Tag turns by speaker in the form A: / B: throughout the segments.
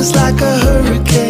A: like a hurricane,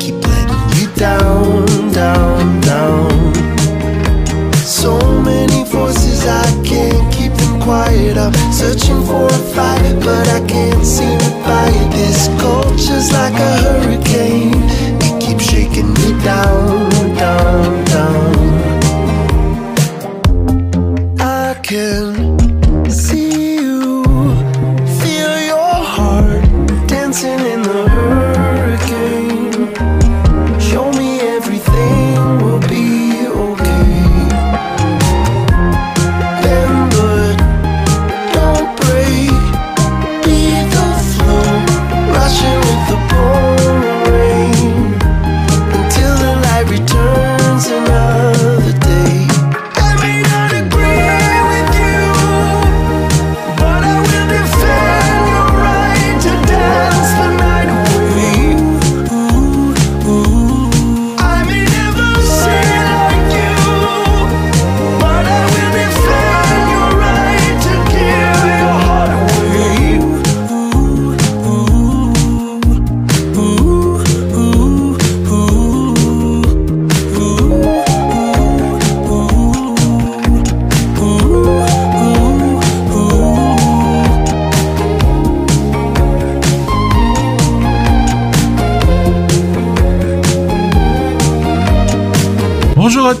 A: keep letting you down, down, down. So many voices, I can't keep them quiet. I'm searching for a fight, but I can't seem to it. This culture's like a hurricane, it keeps shaking me down, down,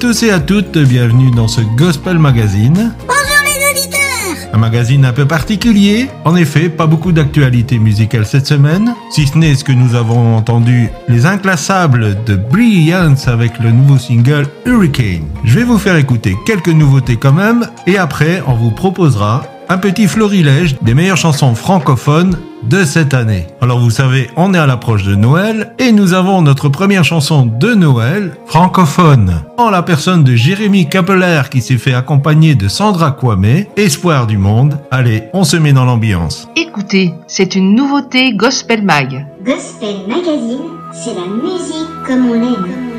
B: tous et à toutes, bienvenue dans ce Gospel Magazine.
C: Bonjour les auditeurs
B: Un magazine un peu particulier. En effet, pas beaucoup d'actualité musicale cette semaine, si ce n'est ce que nous avons entendu, les inclassables de Brilliance avec le nouveau single Hurricane. Je vais vous faire écouter quelques nouveautés quand même, et après on vous proposera un petit florilège des meilleures chansons francophones de cette année. Alors vous savez, on est à l'approche de Noël et nous avons notre première chanson de Noël francophone en la personne de Jérémy Capeller qui s'est fait accompagner de Sandra Kwame, espoir du monde. Allez, on se met dans l'ambiance.
D: Écoutez, c'est une nouveauté Gospel Mag.
C: Gospel Magazine, c'est la musique comme on l'aime.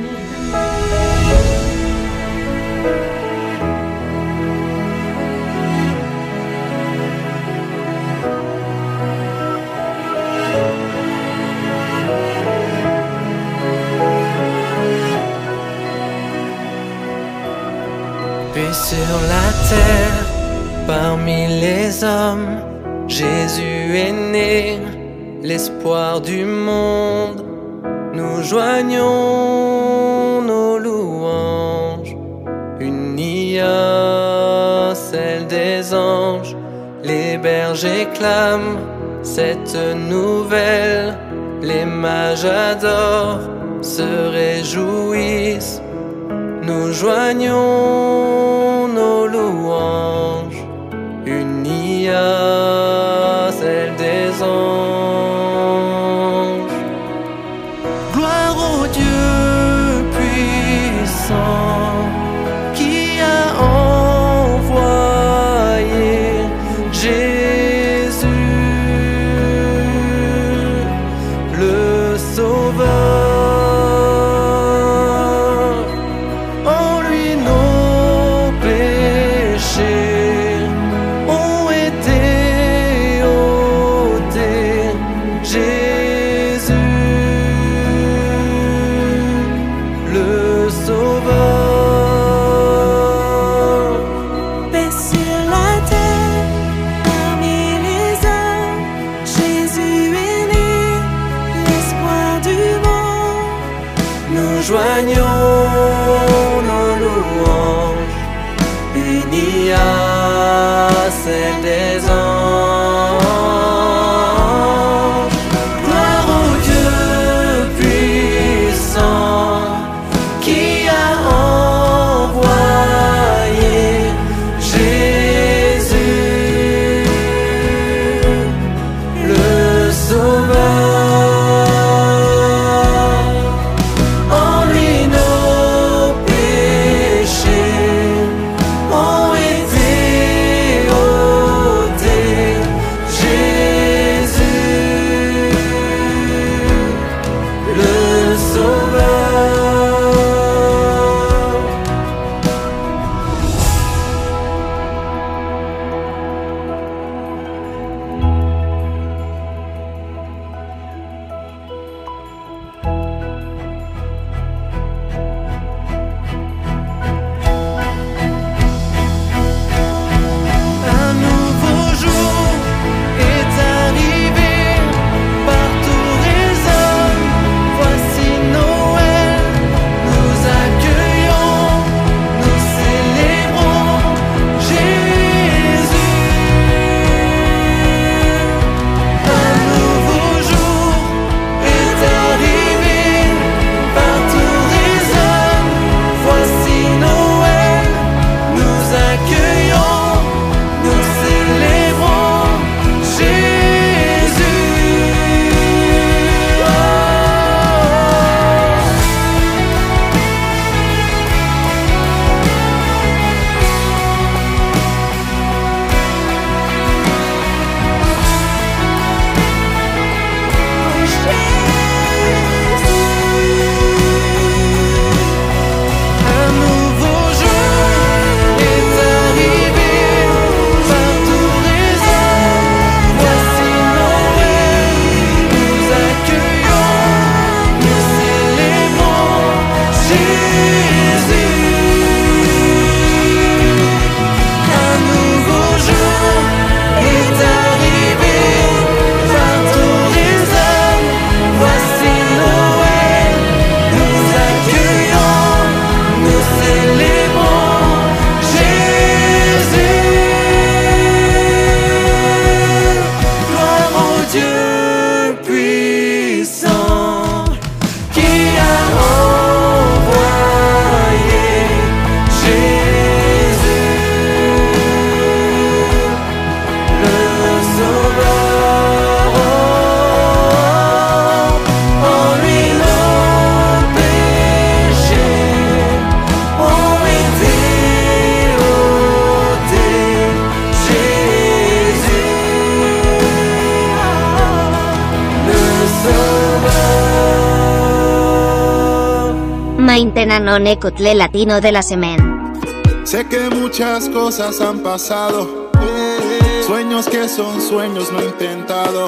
A: Sur la terre, parmi les hommes, Jésus est né, l'espoir du monde. Nous joignons nos louanges, unis à celle des anges. Les bergers clament cette nouvelle, les mages adorent, se réjouissent. Nous joignons nos louanges, unis à
E: Maintenan Onecutle Latino de la Semen.
F: Sé que muchas cosas han pasado, sueños que son sueños no intentado,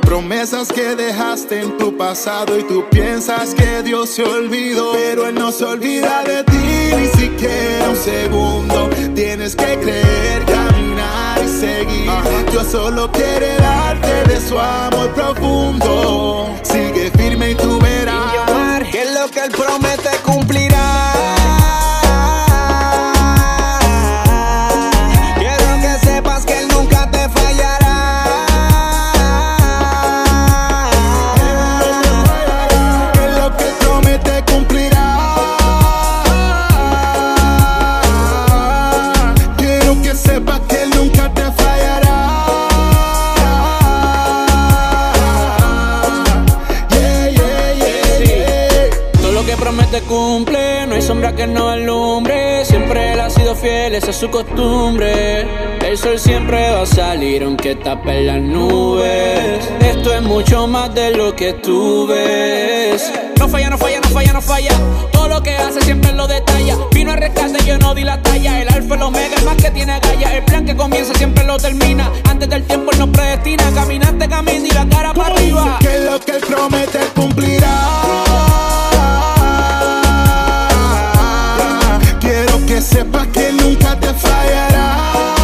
F: promesas que dejaste en tu pasado y tú piensas que Dios se olvidó, pero Él no se olvida de ti ni siquiera un segundo. Tienes que creer, caminar y seguir. Dios solo quiere darte de su amor profundo. Sigue firme y tú verás que lo que Él promete
G: cumple, no hay sombra que no alumbre. Siempre él ha sido fiel, esa es su costumbre. El sol siempre va a salir aunque tape las nubes. Esto es mucho más de lo que tú ves. No falla, no falla, no falla, no falla. Todo lo que hace siempre lo detalla. Vino a rescate, yo no di la talla. El alfa, el omega, el más que tiene galla. El plan que comienza siempre lo termina. Antes del tiempo él nos predestina. Caminaste, camino y la cara para arriba.
F: Que lo que Él promete cumplirá. É pra que nunca te
H: falhará.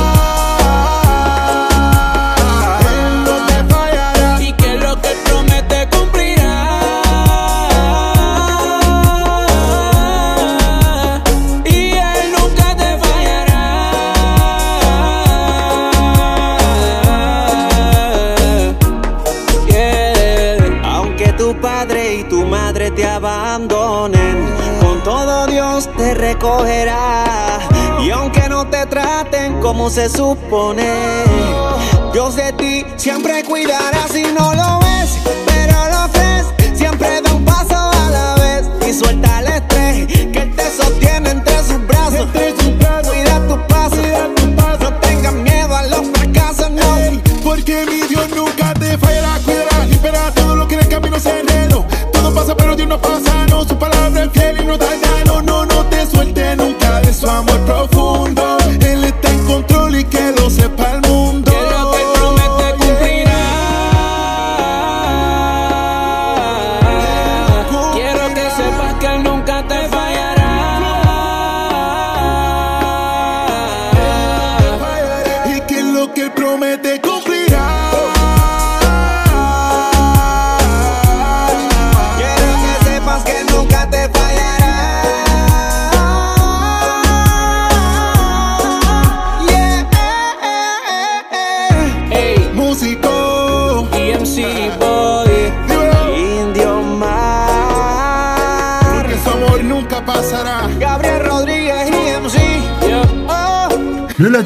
H: Todo Dios te recogerá. Y aunque no te traten como se supone, Dios de ti siempre cuidará si no lo ves, pero lo crees. Siempre da un paso a la vez y suelta el estrés que te sostiene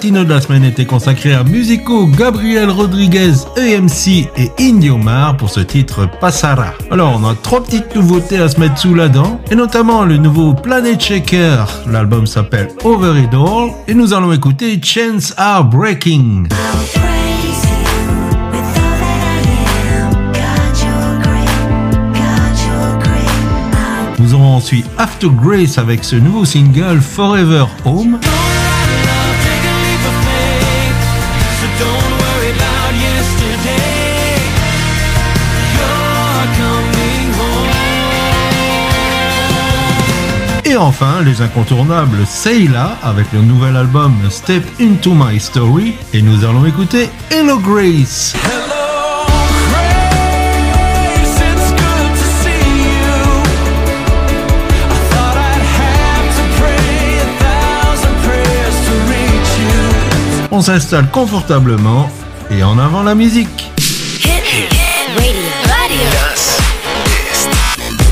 B: latino de la semaine était consacré à Musico, Gabriel Rodriguez, EMC et Indiomar pour ce titre Passara. Alors on a trois petites nouveautés à se mettre sous la dent, et notamment le nouveau Planet Shaker. L'album s'appelle Over It All, et nous allons écouter Chains Are Breaking. Nous aurons ensuite After Grace avec ce nouveau single Forever Home. Et enfin, les incontournables Sayla avec le nouvel album Step Into My Story. Et nous allons écouter Hello Grace. On s'installe confortablement et en avant la musique.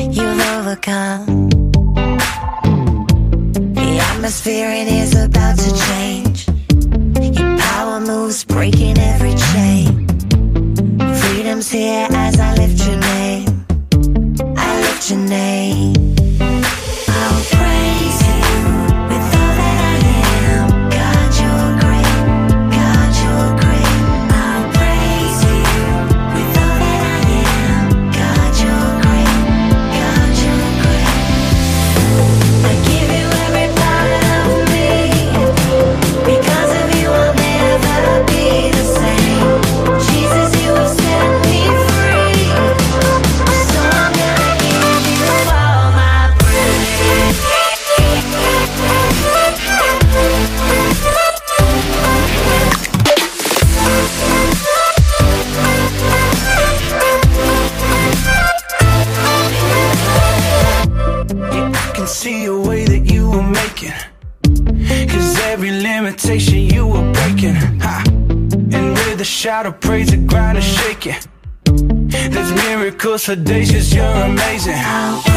I: You've overcome. The atmosphere in here's about to change. Your power moves, breaking every chain. Freedom's here as I lift your name. I lift your name. how to praise the
H: ground shake shaking. There's miracles, audacious, you're amazing.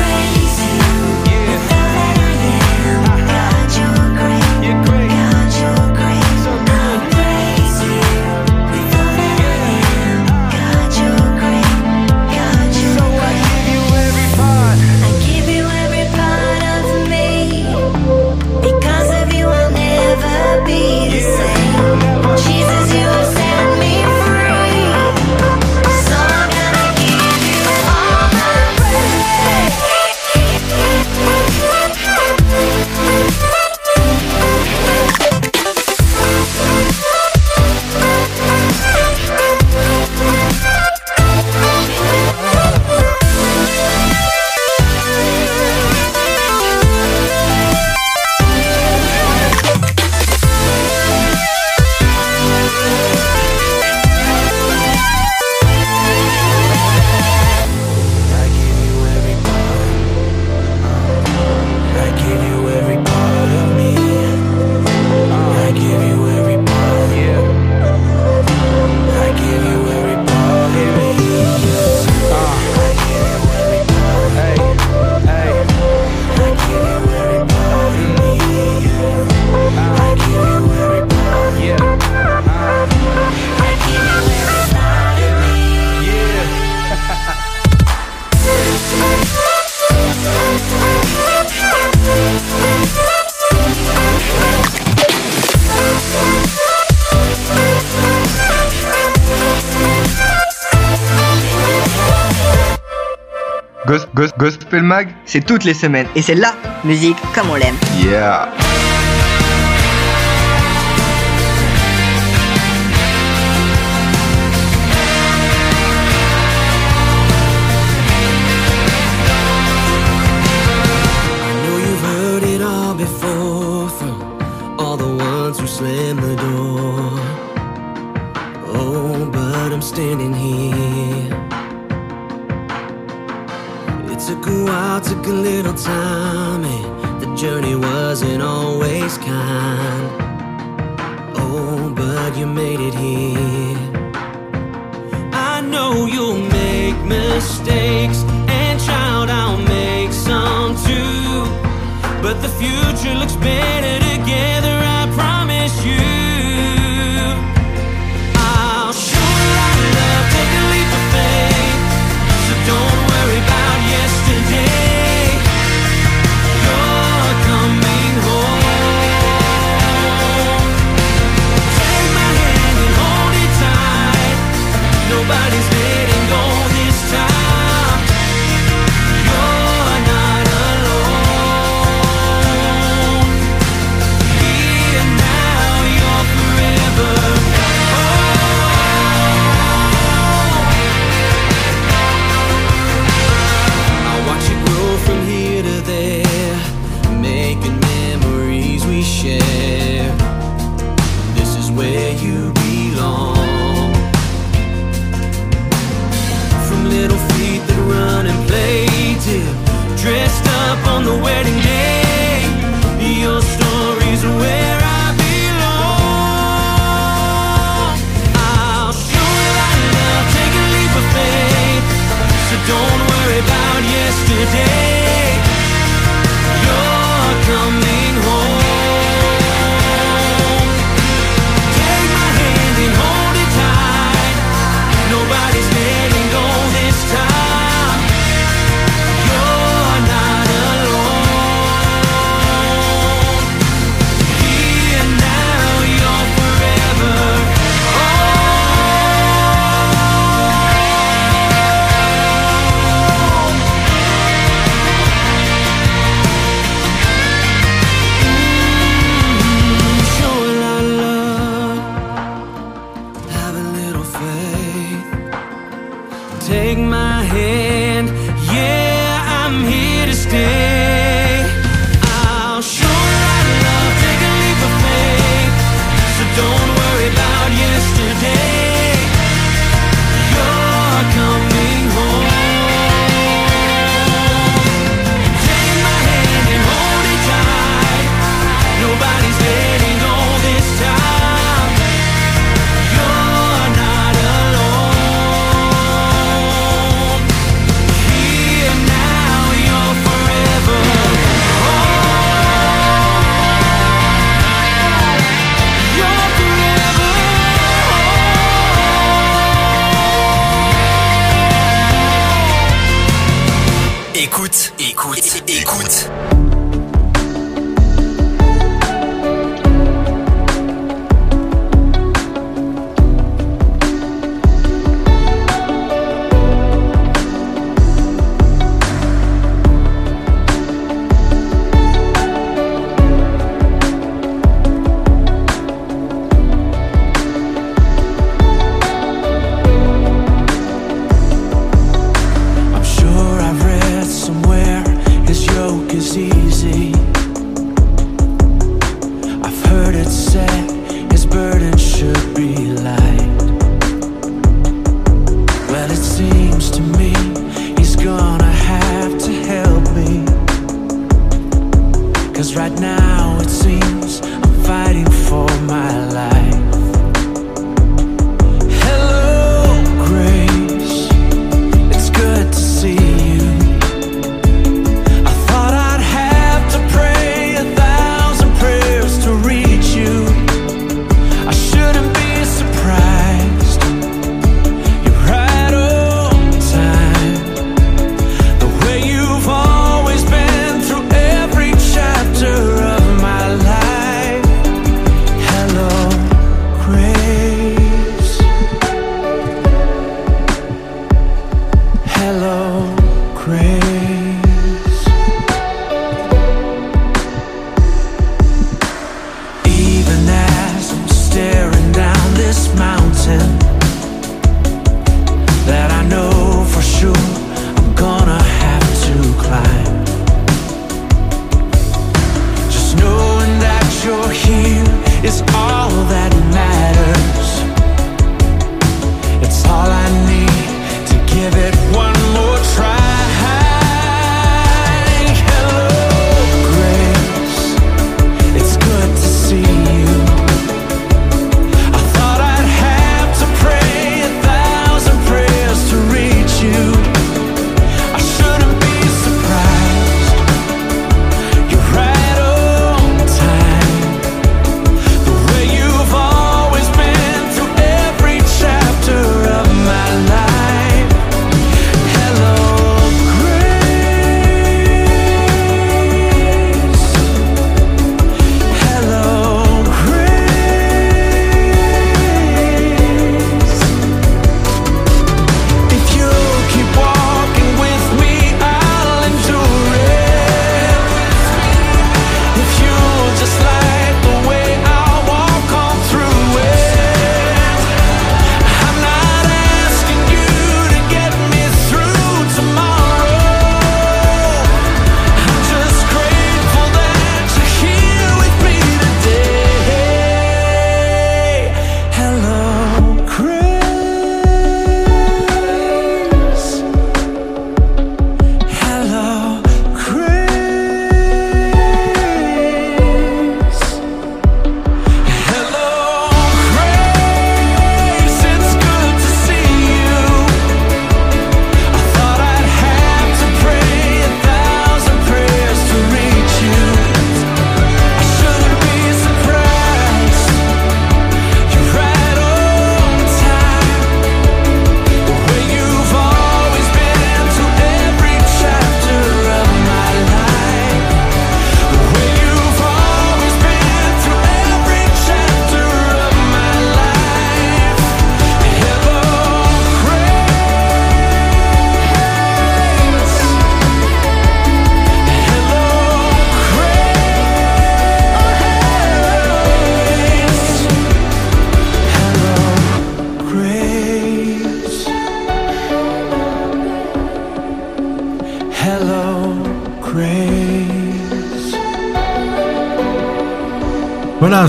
J: Gospel Mag, c'est toutes les semaines. Et c'est la musique comme on l'aime.
K: Yeah!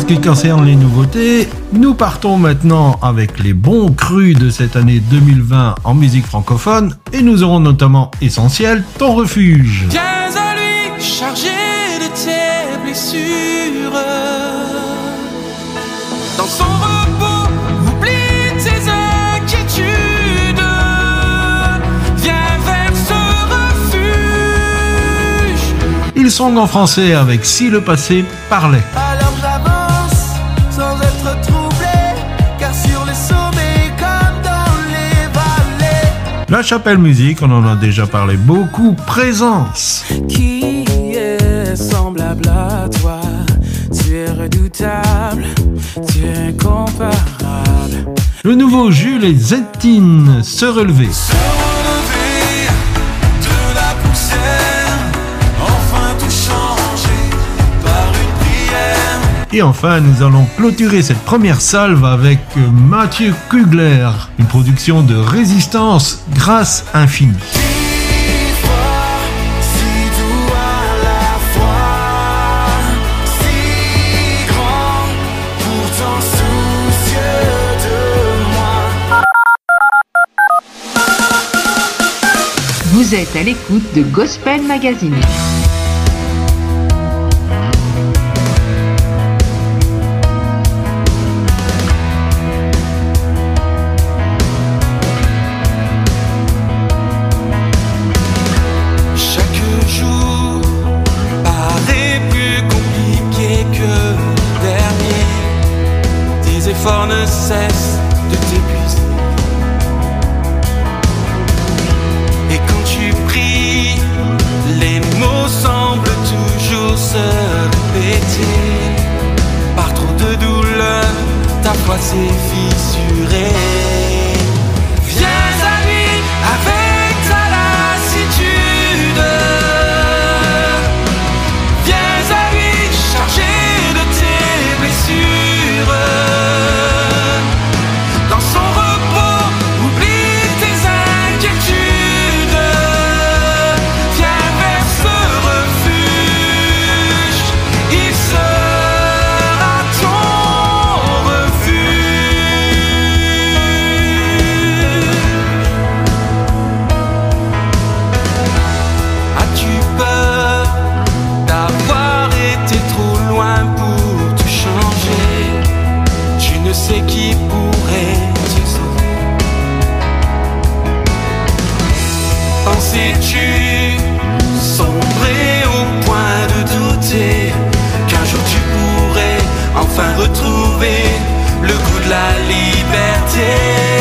B: Ce qui concerne les nouveautés. Nous partons maintenant avec les bons crus de cette année 2020 en musique francophone et nous aurons notamment Essentiel, ton refuge.
L: Viens à lui, chargé de tes blessures. Dans son repos, oublie tes inquiétudes. Viens vers ce refuge.
B: Ils sont en français avec Si le passé parlait. La chapelle musique, on en a déjà parlé beaucoup, présence.
L: Qui est semblable à toi? Tu es redoutable, tu es incomparable.
B: Le nouveau Jules et Zettine se relever.
L: Se
B: Et enfin, nous allons clôturer cette première salve avec euh, Mathieu Kugler, une production de résistance grâce infinie.
K: Vous êtes à l'écoute de Gospel Magazine.
L: Pensais-tu sombrer au point de douter qu'un jour tu pourrais enfin retrouver le goût de la liberté?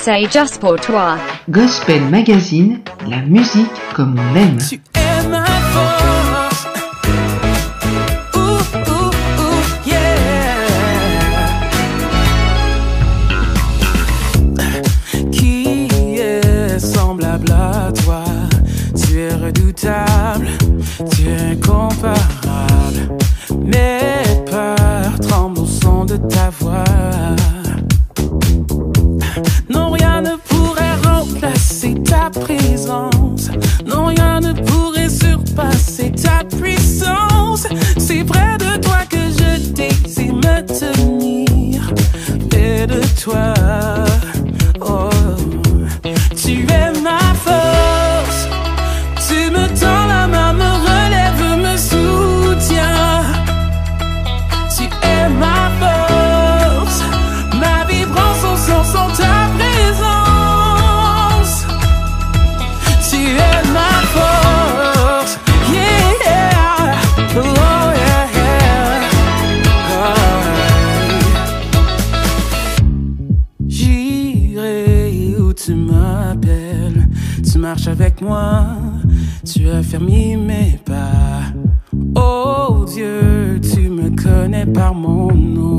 K: conseils just pour
E: toi.
D: Gospel Magazine, la musique comme on l'aime.
L: Tu es ma force. Ouh, ouh, ouh, yeah. Qui est semblable à toi? Tu es redoutable, tu es incomparable. C'est près de toi que je désire me tenir. Près de toi. Oh. Tu as fermé mes pas. Oh Dieu, tu me connais par mon nom.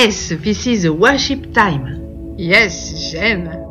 D: Yes, this is worship time. Yes,
M: Jen.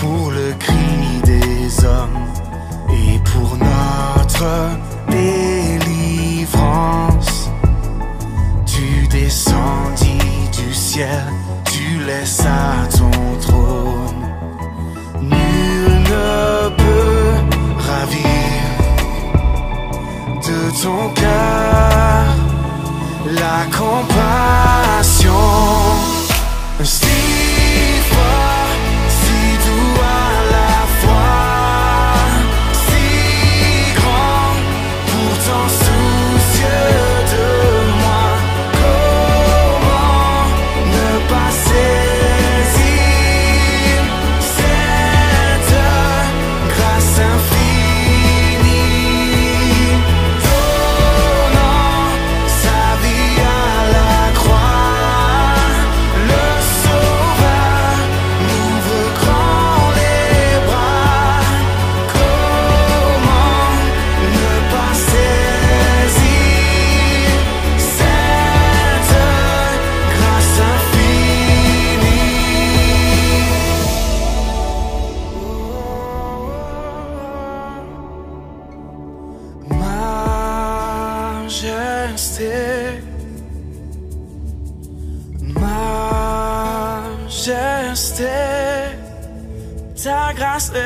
M: pour le cri des hommes et pour notre délivrance. Tu descendis du ciel, tu laisses à ton trône. Nul ne peut ravir de ton cœur la compassion.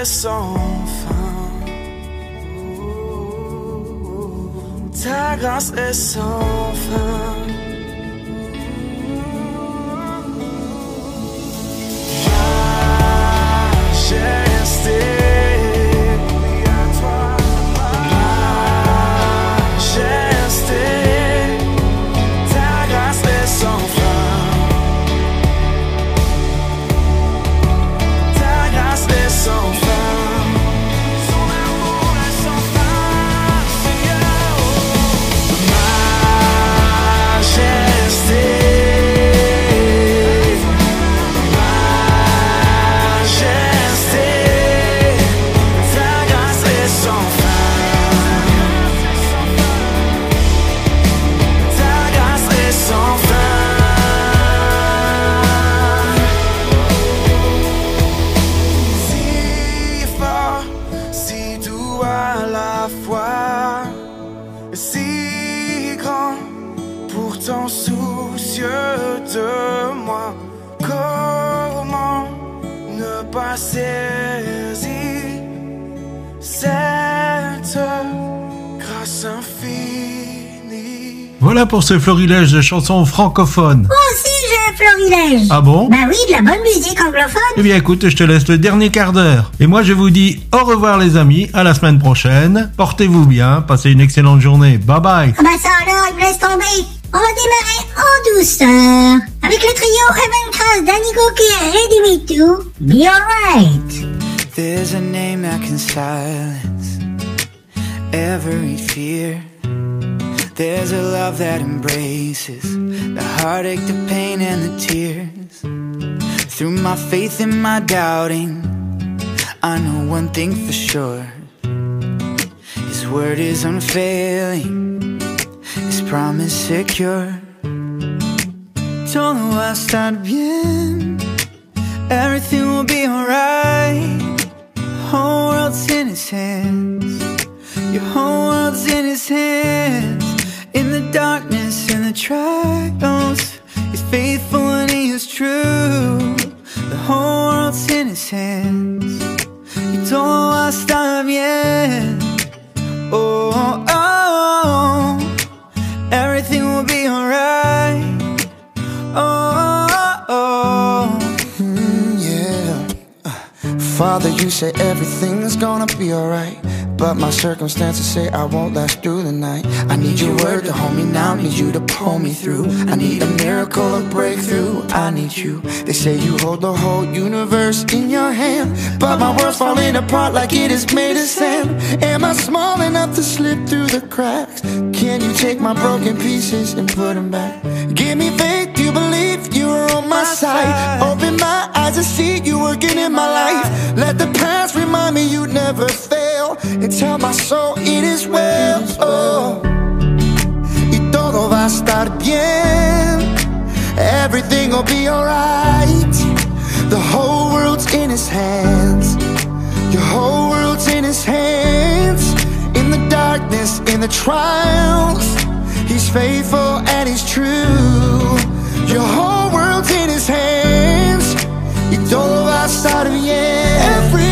M: sans fin. Ta grâce est sans
B: pour ce florilège de chansons francophones.
C: Moi aussi j'ai un florilège.
B: Ah bon?
C: Bah oui, de la bonne musique anglophone.
B: Eh bien écoute, je te laisse le dernier quart d'heure. Et moi je vous dis au revoir les amis, à la semaine prochaine. Portez-vous bien, passez une excellente journée. Bye bye.
C: Ah bah ça alors, il me laisse tomber. On va démarrer en douceur. Avec le trio Evan Cross, Danny Cookie et Ready Me To. Be alright.
N: There's a name that can silence every fear. There's a love that embraces the heartache, the pain, and the tears. Through my faith and my doubting, I know one thing for sure. His word is unfailing, His promise secure. Todo va a estar bien, everything will be alright. Whole world's in His hands, your whole world's in His hands. Darkness and the trials, He's faithful and He is true. The whole world's in His hands. Y todo va a estar bien. Oh, oh, oh. everything will be alright. Oh, oh, oh.
O: Mm, yeah. Uh, Father, you say everything's gonna be alright. But my circumstances say I won't last through the night. I need your word to hold me now, need you to pull me through. I need a miracle, a breakthrough. I need you. They say you hold the whole universe in your hand. But my world's falling apart like it is made of sand. Am I small enough to slip through the cracks? Can you take my broken pieces and put them back? Give me faith, you believe you are on my side. Open my eyes to see you working in my life. Let the past remind me you never fail. And tell my soul it is well. Oh. Y todo va a estar bien. Everything will be alright. The whole world's in his hands. Your whole world's in his hands. In the darkness, in the trials. He's faithful and he's true. Your whole world's in his hands. Y todo va a estar bien.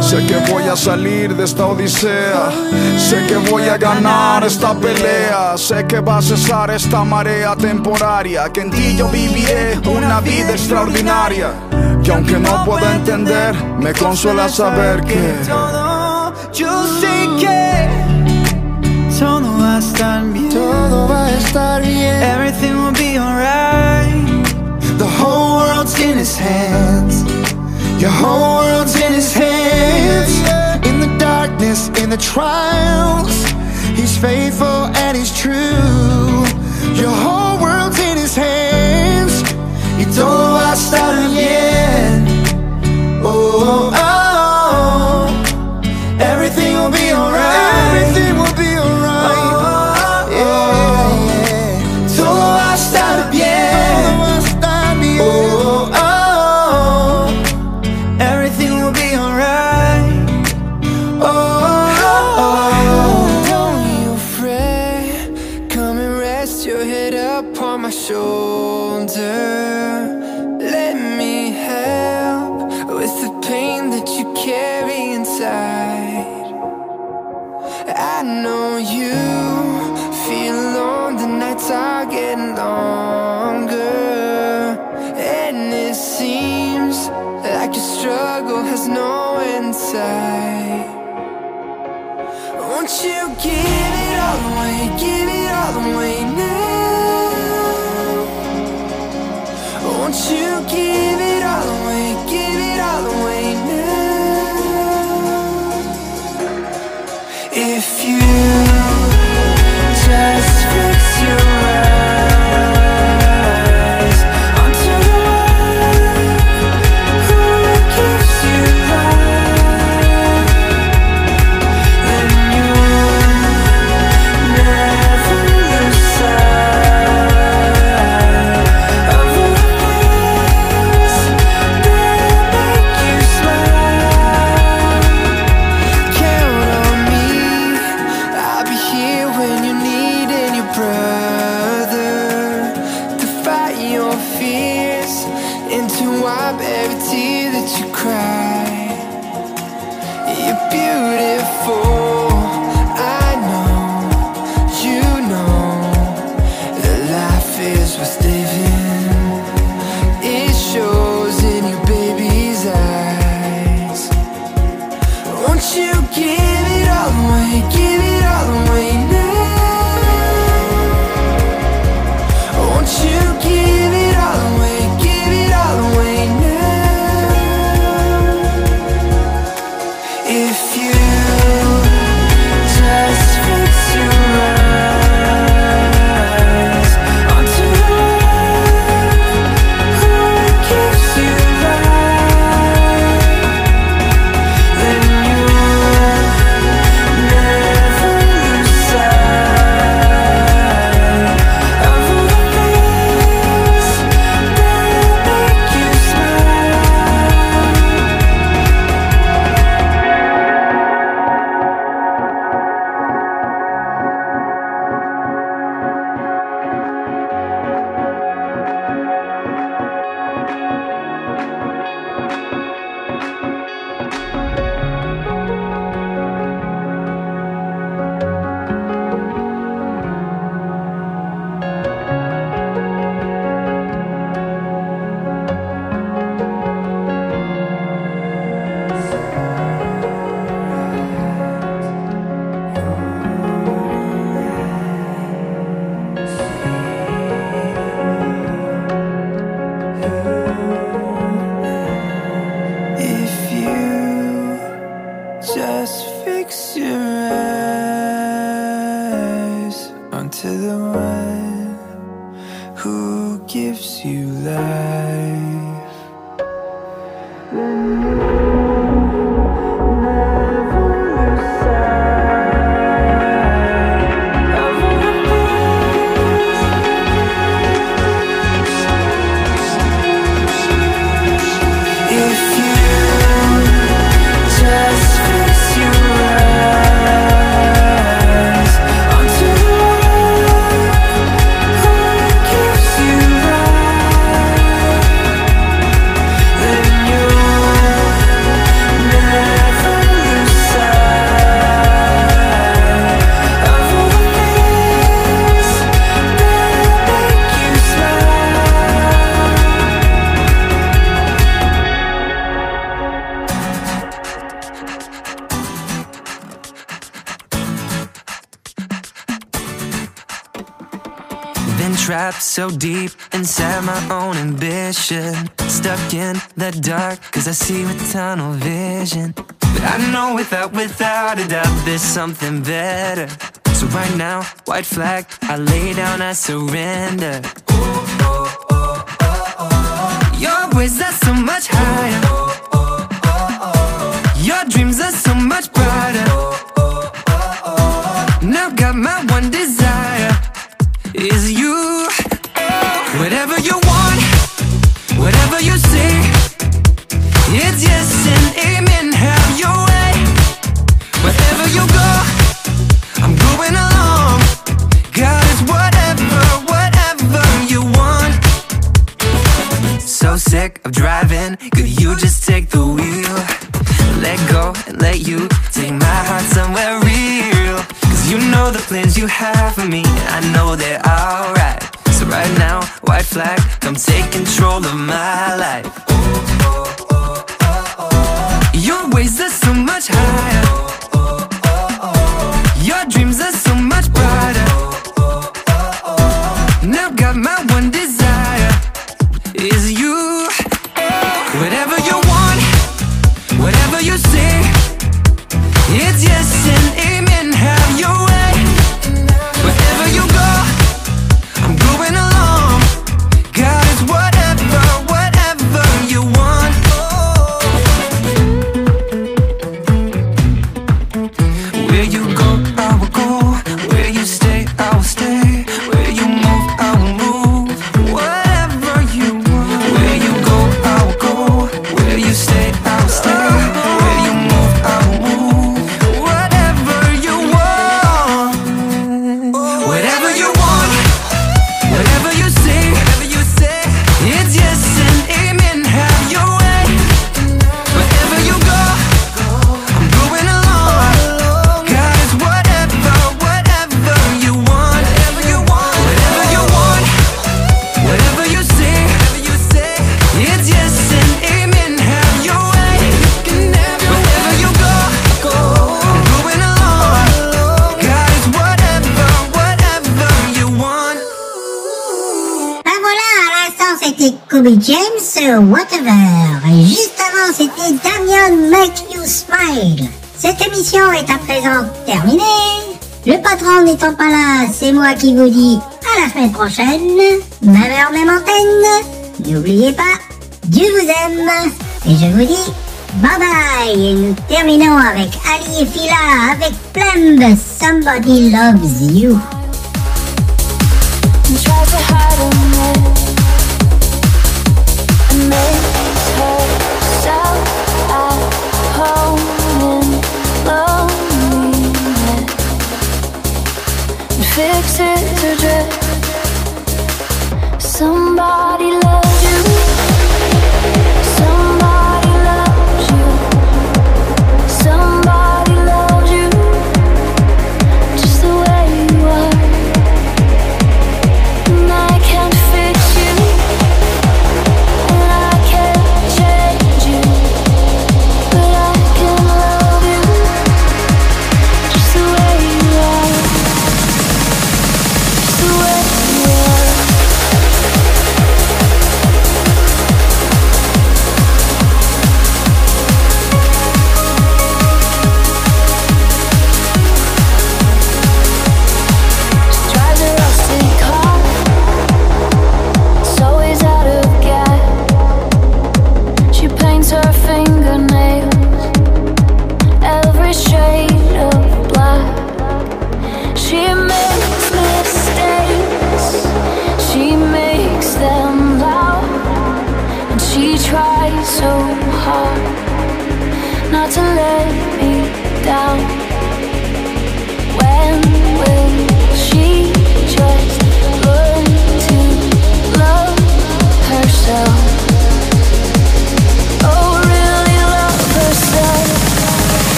P: Sé que voy a salir de esta odisea. Sé que voy a ganar esta pelea. Sé que va a cesar esta marea temporaria. Que en ti yo viviré una vida extraordinaria. Y aunque no pueda entender, me consuela saber que
N: Todo, yo sé que todo va a estar bien.
O: Todo va a estar bien.
N: Everything will be alright.
O: The whole world's in his hands. Your whole world's in his hands. The trials, he's faithful and he's true. Your whole world's in his hands. Y todo va a estar bien. Oh, oh, oh.
N: inside. I know you feel alone, the nights are getting longer. And it seems like your struggle has no end inside. Won't you give it
K: all away, give it all away now? Won't you give it
Q: so deep inside my own ambition. Stuck in the dark, cause I see with tunnel vision. But I know without, without a doubt, there's something better. So right now, white flag, I lay down, I surrender. Your ways are so much higher. Your dreams are so much brighter. sick of driving. Could you just take the wheel? Let go and let you Take my heart somewhere real. Cause you know the plans you have for me. And I know they're alright. So right now, white flag Come take control of my life.
R: Oh, oh, coisas n'étant pas là, c'est moi qui vous dis à la semaine prochaine, même heure, même antenne. N'oubliez pas, Dieu vous aime. Et je vous dis bye bye. Et nous terminons avec Ali et Fila avec Plumb, Somebody Loves You.